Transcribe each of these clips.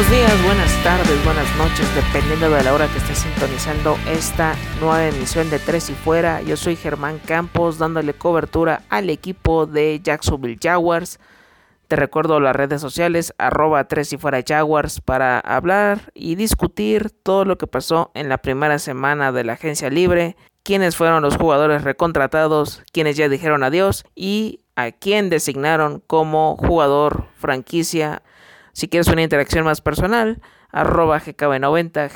Buenos días, buenas tardes, buenas noches, dependiendo de la hora que estés sintonizando esta nueva emisión de Tres y Fuera. Yo soy Germán Campos dándole cobertura al equipo de Jacksonville Jaguars. Te recuerdo las redes sociales arroba Tres y Fuera Jaguars para hablar y discutir todo lo que pasó en la primera semana de la agencia libre, quiénes fueron los jugadores recontratados, quienes ya dijeron adiós y a quién designaron como jugador franquicia si quieres una interacción más personal, arroba GKB90,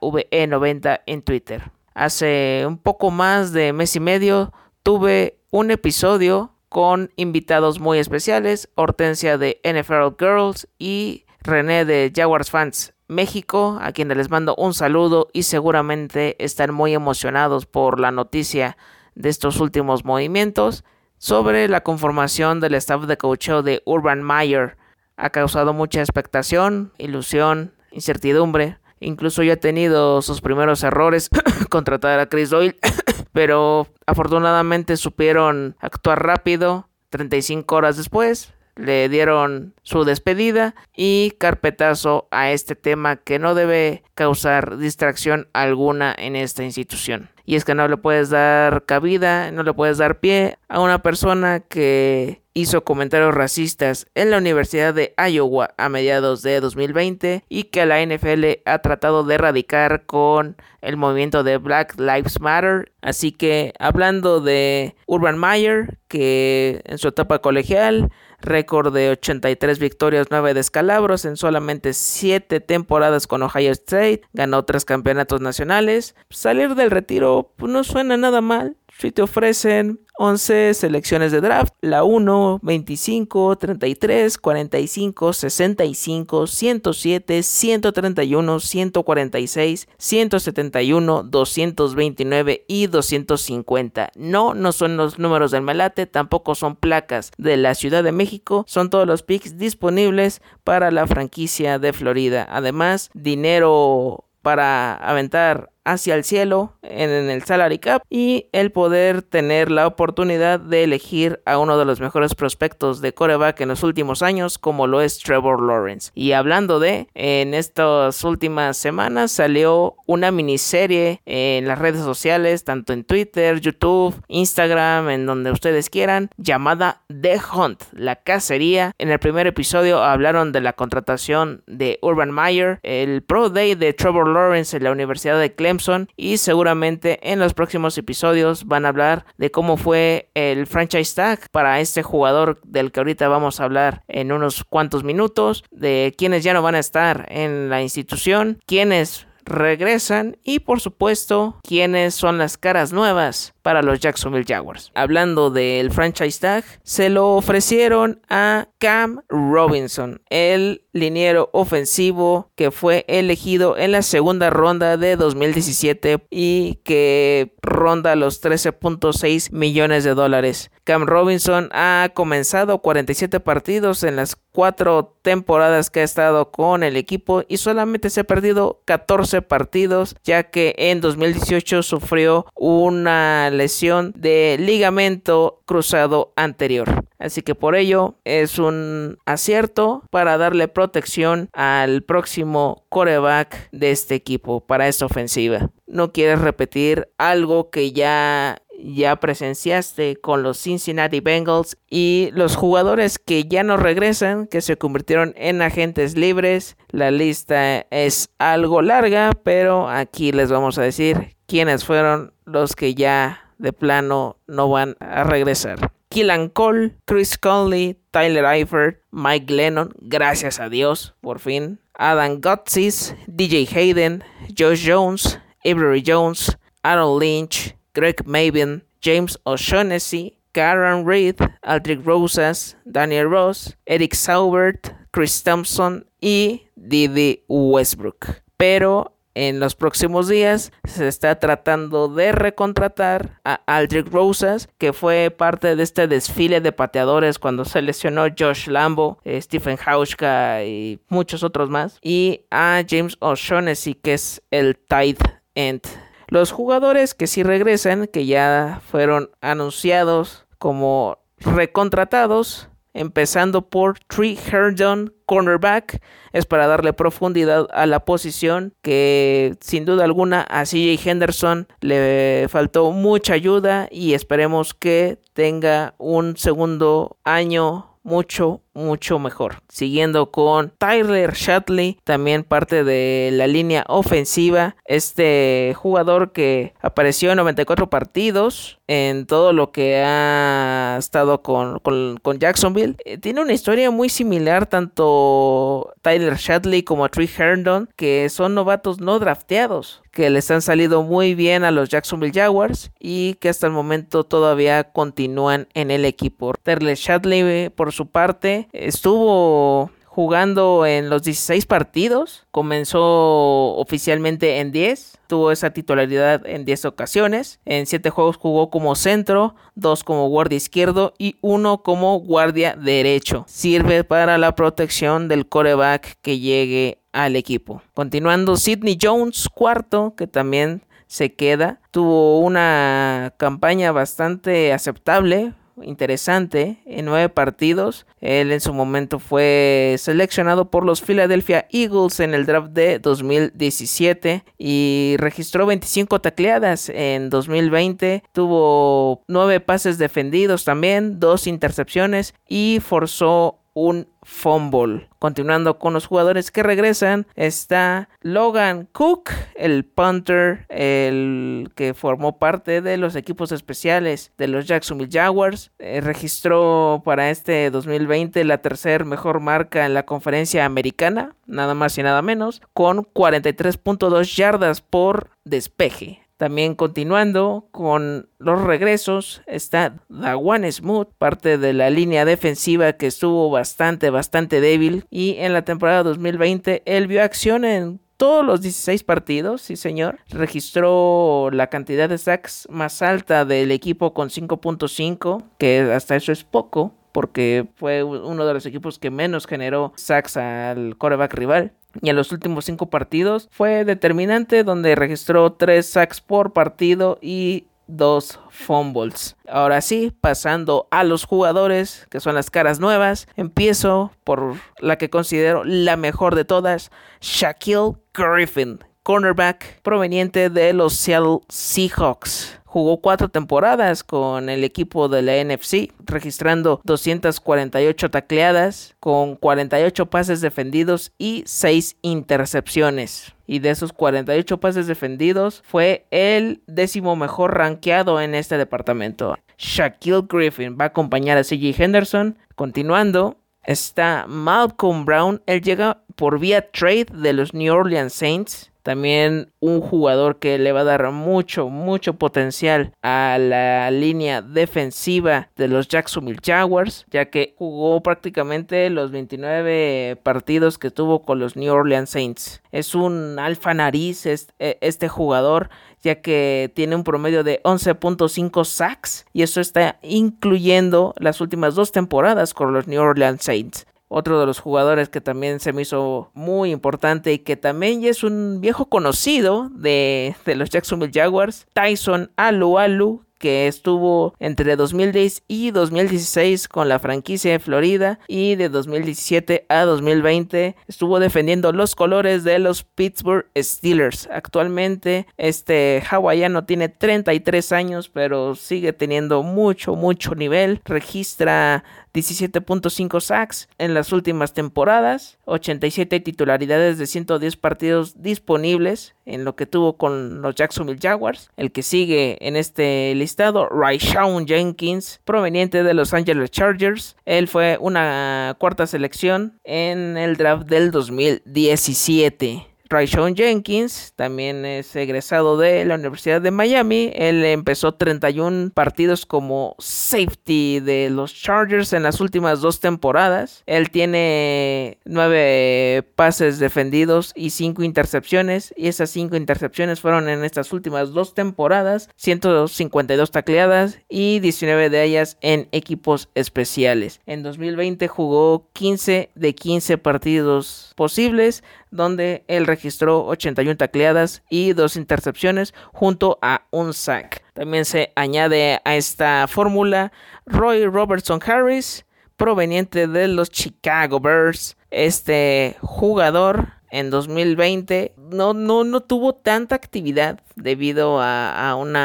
GSAVE90 en Twitter. Hace un poco más de mes y medio tuve un episodio con invitados muy especiales, Hortensia de NFL Girls y René de Jaguars Fans México, a quienes les mando un saludo y seguramente están muy emocionados por la noticia de estos últimos movimientos sobre la conformación del staff de coaching de Urban Meyer ha causado mucha expectación, ilusión, incertidumbre. Incluso yo he tenido sus primeros errores, contratar a Chris Doyle, pero afortunadamente supieron actuar rápido. 35 horas después le dieron su despedida y carpetazo a este tema que no debe causar distracción alguna en esta institución. Y es que no le puedes dar cabida, no le puedes dar pie a una persona que hizo comentarios racistas en la Universidad de Iowa a mediados de 2020 y que la NFL ha tratado de erradicar con el movimiento de Black Lives Matter. Así que hablando de Urban Meyer, que en su etapa colegial récord de 83 victorias, 9 descalabros en solamente 7 temporadas con Ohio State, ganó 3 campeonatos nacionales. Salir del retiro pues, no suena nada mal. Si te ofrecen 11 selecciones de draft, la 1, 25, 33, 45, 65, 107, 131, 146, 171, 229 y 250. No, no son los números del Melate, tampoco son placas de la Ciudad de México, son todos los picks disponibles para la franquicia de Florida. Además, dinero para aventar hacia el cielo en, el salary cap y el poder tener la oportunidad de elegir a uno de los mejores prospectos de coreback en los últimos años como lo es Trevor Lawrence. Y hablando de, en estas últimas semanas salió una miniserie en las redes sociales, tanto en Twitter, YouTube, Instagram, en donde ustedes quieran, llamada The Hunt, la cacería. En el primer episodio hablaron de la contratación de Urban Meyer, el Pro Day de Trevor Lawrence en la Universidad de Clemson y seguramente en los próximos episodios van a hablar de cómo fue el franchise tag para este jugador del que ahorita vamos a hablar en unos cuantos minutos, de quienes ya no van a estar en la institución, quienes regresan y por supuesto quiénes son las caras nuevas para los Jacksonville Jaguars. Hablando del franchise tag, se lo ofrecieron a Cam Robinson, el liniero ofensivo que fue elegido en la segunda ronda de 2017 y que ronda los 13.6 millones de dólares. Cam Robinson ha comenzado 47 partidos en las cuatro temporadas que ha estado con el equipo y solamente se ha perdido 14 partidos ya que en 2018 sufrió una lesión de ligamento cruzado anterior. Así que por ello es un acierto para darle protección al próximo coreback de este equipo para esta ofensiva. No quieres repetir algo que ya ya presenciaste con los Cincinnati Bengals y los jugadores que ya no regresan, que se convirtieron en agentes libres. La lista es algo larga, pero aquí les vamos a decir quiénes fueron los que ya de plano no van a regresar. Killan Cole, Chris Conley, Tyler Eifert, Mike Lennon, gracias a Dios, por fin. Adam Gotsis, DJ Hayden, Josh Jones, Avery Jones, Aaron Lynch, Greg Maven, James O'Shaughnessy, Karen Reed, Aldrich Rosas, Daniel Ross, Eric Saubert, Chris Thompson y Didi Westbrook. Pero en los próximos días se está tratando de recontratar a Aldrich Rosas, que fue parte de este desfile de pateadores cuando se lesionó Josh Lambo, eh, Stephen Hauschka y muchos otros más, y a James O'Shaughnessy, que es el tight end. Los jugadores que sí regresan, que ya fueron anunciados como recontratados, empezando por Tree Herndon, cornerback, es para darle profundidad a la posición que sin duda alguna a CJ Henderson le faltó mucha ayuda y esperemos que tenga un segundo año mucho, mucho mejor. Siguiendo con Tyler Shatley, también parte de la línea ofensiva. Este jugador que apareció en 94 partidos en todo lo que ha estado con, con, Jacksonville. Eh, tiene una historia muy similar tanto Tyler Shatley como a Tree Herndon, que son novatos no drafteados que les han salido muy bien a los Jacksonville Jaguars y que hasta el momento todavía continúan en el equipo. Terle Shadley, por su parte, estuvo jugando en los 16 partidos. Comenzó oficialmente en 10. Tuvo esa titularidad en 10 ocasiones. En 7 juegos jugó como centro, 2 como guardia izquierdo y 1 como guardia derecho. Sirve para la protección del coreback que llegue al equipo. Continuando, Sidney Jones, cuarto, que también se queda. Tuvo una campaña bastante aceptable, interesante en nueve partidos. Él en su momento fue seleccionado por los Philadelphia Eagles en el draft de 2017 y registró 25 tacleadas en 2020. Tuvo nueve pases defendidos también, dos intercepciones y forzó un fumble. Continuando con los jugadores que regresan, está Logan Cook, el punter, el que formó parte de los equipos especiales de los Jacksonville Jaguars. Eh, registró para este 2020 la tercera mejor marca en la conferencia americana, nada más y nada menos, con 43.2 yardas por despeje. También continuando con los regresos está Dawan Smooth, parte de la línea defensiva que estuvo bastante, bastante débil. Y en la temporada 2020 él vio acción en todos los 16 partidos, sí señor. Registró la cantidad de sacks más alta del equipo con 5.5, que hasta eso es poco porque fue uno de los equipos que menos generó sacks al coreback rival. Y en los últimos cinco partidos fue determinante donde registró tres sacks por partido y dos fumbles. Ahora sí, pasando a los jugadores, que son las caras nuevas, empiezo por la que considero la mejor de todas, Shaquille Griffin, cornerback proveniente de los Seattle Seahawks. Jugó cuatro temporadas con el equipo de la NFC, registrando 248 tacleadas, con 48 pases defendidos y 6 intercepciones. Y de esos 48 pases defendidos, fue el décimo mejor rankeado en este departamento. Shaquille Griffin va a acompañar a CJ Henderson. Continuando, está Malcolm Brown. Él llega por vía trade de los New Orleans Saints también un jugador que le va a dar mucho, mucho potencial a la línea defensiva de los Jacksonville Jaguars, ya que jugó prácticamente los 29 partidos que tuvo con los New Orleans Saints. Es un alfa nariz e, este jugador, ya que tiene un promedio de 11.5 sacks y eso está incluyendo las últimas dos temporadas con los New Orleans Saints. Otro de los jugadores que también se me hizo muy importante y que también es un viejo conocido de, de los Jacksonville Jaguars, Tyson Alualu, que estuvo entre 2010 y 2016 con la franquicia de Florida y de 2017 a 2020 estuvo defendiendo los colores de los Pittsburgh Steelers. Actualmente este hawaiano tiene 33 años pero sigue teniendo mucho mucho nivel. Registra 17.5 sacks en las últimas temporadas, 87 titularidades de 110 partidos disponibles en lo que tuvo con los Jacksonville Jaguars. El que sigue en este listado, Rayshawn Jenkins, proveniente de Los Angeles Chargers. Él fue una cuarta selección en el draft del 2017. Rayshawn Jenkins también es egresado de la Universidad de Miami. Él empezó 31 partidos como safety de los Chargers en las últimas dos temporadas. Él tiene 9 pases defendidos y 5 intercepciones. Y esas 5 intercepciones fueron en estas últimas dos temporadas. 152 tacleadas y 19 de ellas en equipos especiales. En 2020 jugó 15 de 15 partidos posibles donde él registró 81 tacleadas y dos intercepciones junto a un sack. También se añade a esta fórmula Roy Robertson Harris, proveniente de los Chicago Bears. Este jugador en 2020 no, no, no tuvo tanta actividad debido a, un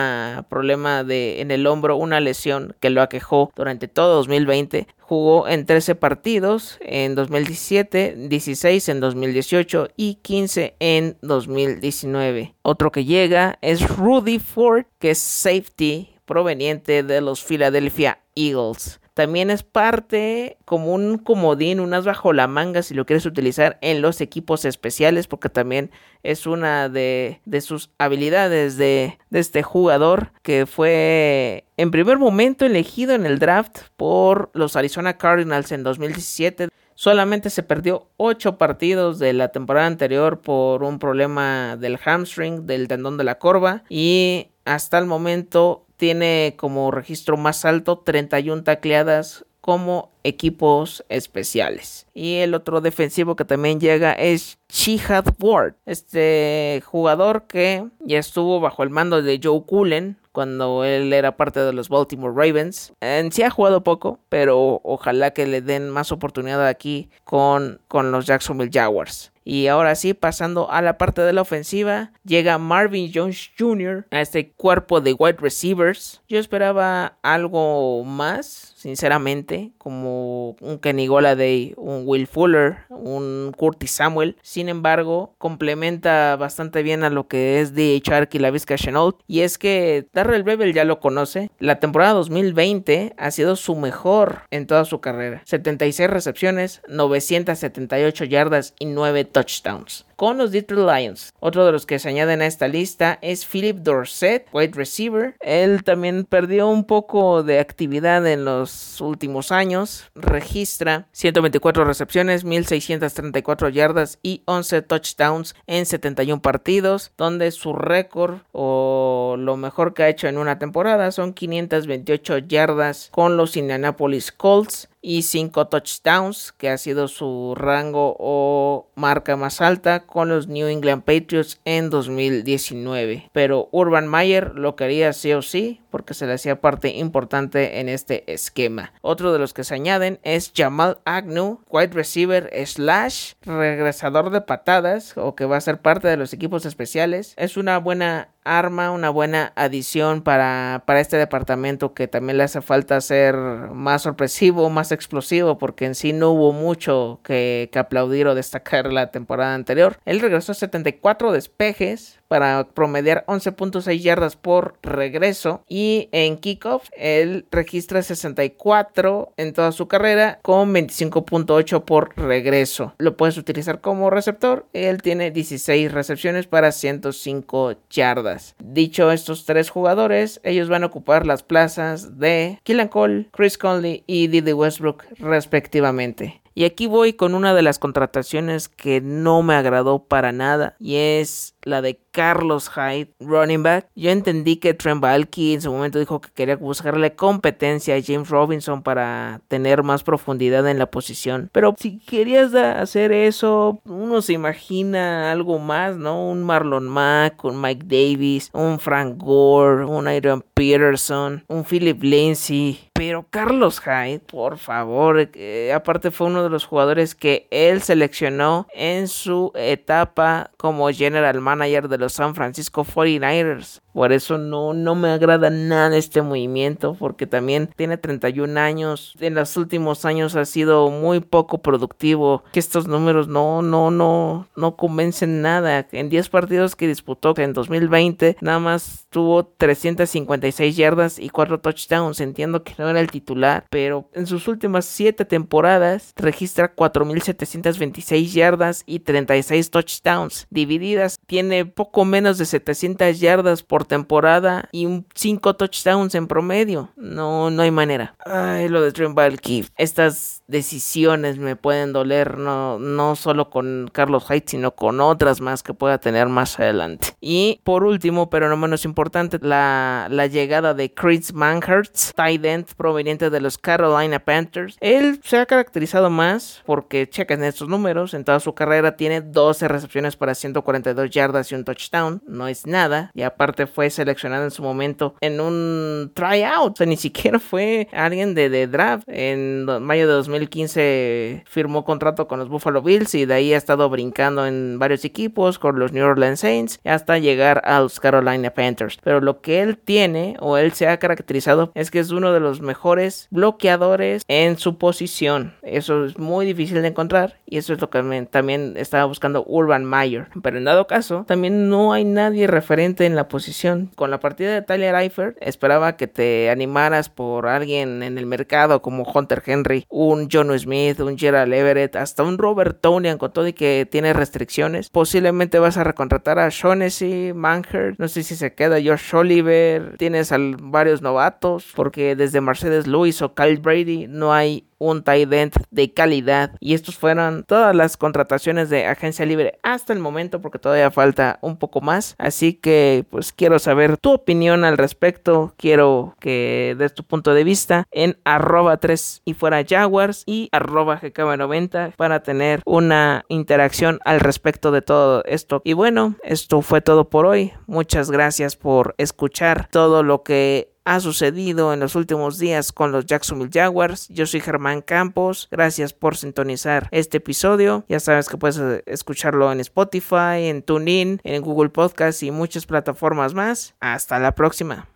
problema de, en el hombro, una lesión que lo aquejó durante todo 2020. Jugó en 13 partidos en 2017, 16 en 2018 y 15 en 2019. Otro que llega es Rudy Ford, que es safety proveniente de los Philadelphia Eagles. También es parte como un comodín, unas bajo la manga si lo quieres utilizar en los equipos especiales porque también es una de, sus habilidades de, de este jugador que fue en primer momento elegido en el draft por los Arizona Cardinals en 2017 solamente se perdió 8 partidos de la temporada anterior por un problema del hamstring, del tendón de la corva y hasta el momento tiene como registro más alto 31 tacleadas como equipos especiales. Y el otro defensivo que también llega es Chihad Ward, este jugador que ya estuvo bajo el mando de Joe Cullen cuando él era parte de los Baltimore Ravens. En sí ha jugado poco, pero ojalá que le den más oportunidad aquí con, con los Jacksonville Jaguars. Y ahora sí, pasando a la parte de la ofensiva, llega Marvin Jones Jr. a este cuerpo de wide receivers. Yo esperaba algo más, sinceramente, como un Kenny Goladay, un Will Fuller, un Curtis Samuel. Sin embargo, complementa bastante bien a lo que es de Chark y la Vizca Chenault. Y es que Darrell Bevel ya lo conoce. La temporada 2020 ha sido su mejor en toda su carrera. 76 recepciones, 978 yardas y 9 touchdowns con los Detroit Lions. Otro de los que se añaden a esta lista es Philip Dorset, wide receiver. Él también perdió un poco de actividad en los últimos años. Registra 124 recepciones, 1634 yardas y 11 touchdowns en 71 partidos, donde su récord o lo mejor que ha hecho en una temporada son 528 yardas con los Indianapolis Colts y 5 touchdowns, que ha sido su rango o marca más alta con los New England Patriots en 2019. Pero Urban Meyer lo quería sí o sí porque se le hacía parte importante en este esquema. Otro de los que se añaden es Jamal Agnew, wide receiver slash regresador de patadas o que va a ser parte de los equipos especiales. Es una buena arma, una buena adición para, para este departamento que también le hace falta ser más sorpresivo, más explosivo, porque en sí no hubo mucho que, aplaudir o destacar la temporada anterior. Él regresó a 74 despejes, para promediar 11.6 yardas por regreso y en kickoff él registra 64 en toda su carrera con 25.8 por regreso. Lo puedes utilizar como receptor. Él tiene 16 recepciones para 105 yardas. Dicho estos tres jugadores, ellos van a ocupar las plazas de Killan Cole, Chris Conley y Didi Westbrook respectivamente. Y aquí voy con una de las contrataciones que no me agradó para nada y es la de Carlos Hyde, running back. Yo entendí que Trent Balky en su momento dijo que quería buscarle competencia a James Robinson para tener más profundidad en la posición. Pero si querías hacer eso, uno se imagina algo más, ¿no? Un Marlon Mack, un Mike Davis, un Frank Gore, un Adrian Peterson, un Philip Lindsay. Pero Carlos Hyde, por favor, aparte fue uno de los jugadores que él seleccionó en su etapa como general manager de los San Francisco 49ers. Por eso no, no me agrada nada este movimiento, porque también tiene 31 años. En los últimos años ha sido muy poco productivo. Que estos números no, no, no, no convencen nada. En 10 partidos que disputó en 2020, nada más tuvo 356 yardas y 4 touchdowns. Entiendo que no era el titular, pero en sus últimas 7 temporadas registra 4.726 yardas y 36 touchdowns. Divididas, tiene poco menos de 700 yardas por temporada y 5 touchdowns en promedio. No, no hay manera. Ay, lo de Trent Balky. Estas decisiones me pueden doler no, no solo con Carlos Hyde, sino con otras más que pueda tener más adelante. Y por último, pero no menos importante, la, la llegada de Chris Manhurst, tight end proveniente de los Carolina Panthers. Él se ha caracterizado más porque chequen estos números. En toda su carrera tiene 12 recepciones para 142 yardas y un touchdown. No es nada. Y aparte fue seleccionado en su momento en un tryout. O sea, ni siquiera fue alguien de, draft. En mayo de 2015 firmó contrato con los Buffalo Bills y de ahí ha estado brincando en varios equipos, con los New Orleans Saints, hasta llegar a los Carolina Panthers. Pero lo que él tiene, o él se ha caracterizado, es que es uno de los mejores bloqueadores en su posición. Eso es muy difícil de encontrar y eso es lo que también estaba buscando Urban Meyer. Pero en dado caso, también no hay nadie referente en la posición. Con la partida de Tyler Eifert, esperaba que te animaras por alguien en el mercado como Hunter Henry, un John Smith, un Gerald Everett, hasta un Robert Tonian con todo y que tiene restricciones. Posiblemente vas a recontratar a Shaughnessy, Manger, no sé si se queda Josh Oliver, tienes a varios novatos, porque desde Mercedes Lewis o Kyle Brady no hay un tight end de calidad. Y estos fueron todas las contrataciones de agencia libre hasta el momento, porque todavía falta un poco más. Así que, pues quiero saber tu opinión al respecto. Quiero que des tu punto de vista en arroba 3 y fuera Jaguars y arroba GKB90 para tener una interacción al respecto de todo esto. Y bueno, esto fue todo por hoy. Muchas gracias por escuchar todo lo que ha sucedido en los últimos días con los Jacksonville Jaguars. Yo soy Germán Campos. Gracias por sintonizar este episodio. Ya sabes que puedes eh, escucharlo en Spotify, en TuneIn, en Google Podcast y muchas plataformas más. Hasta la próxima.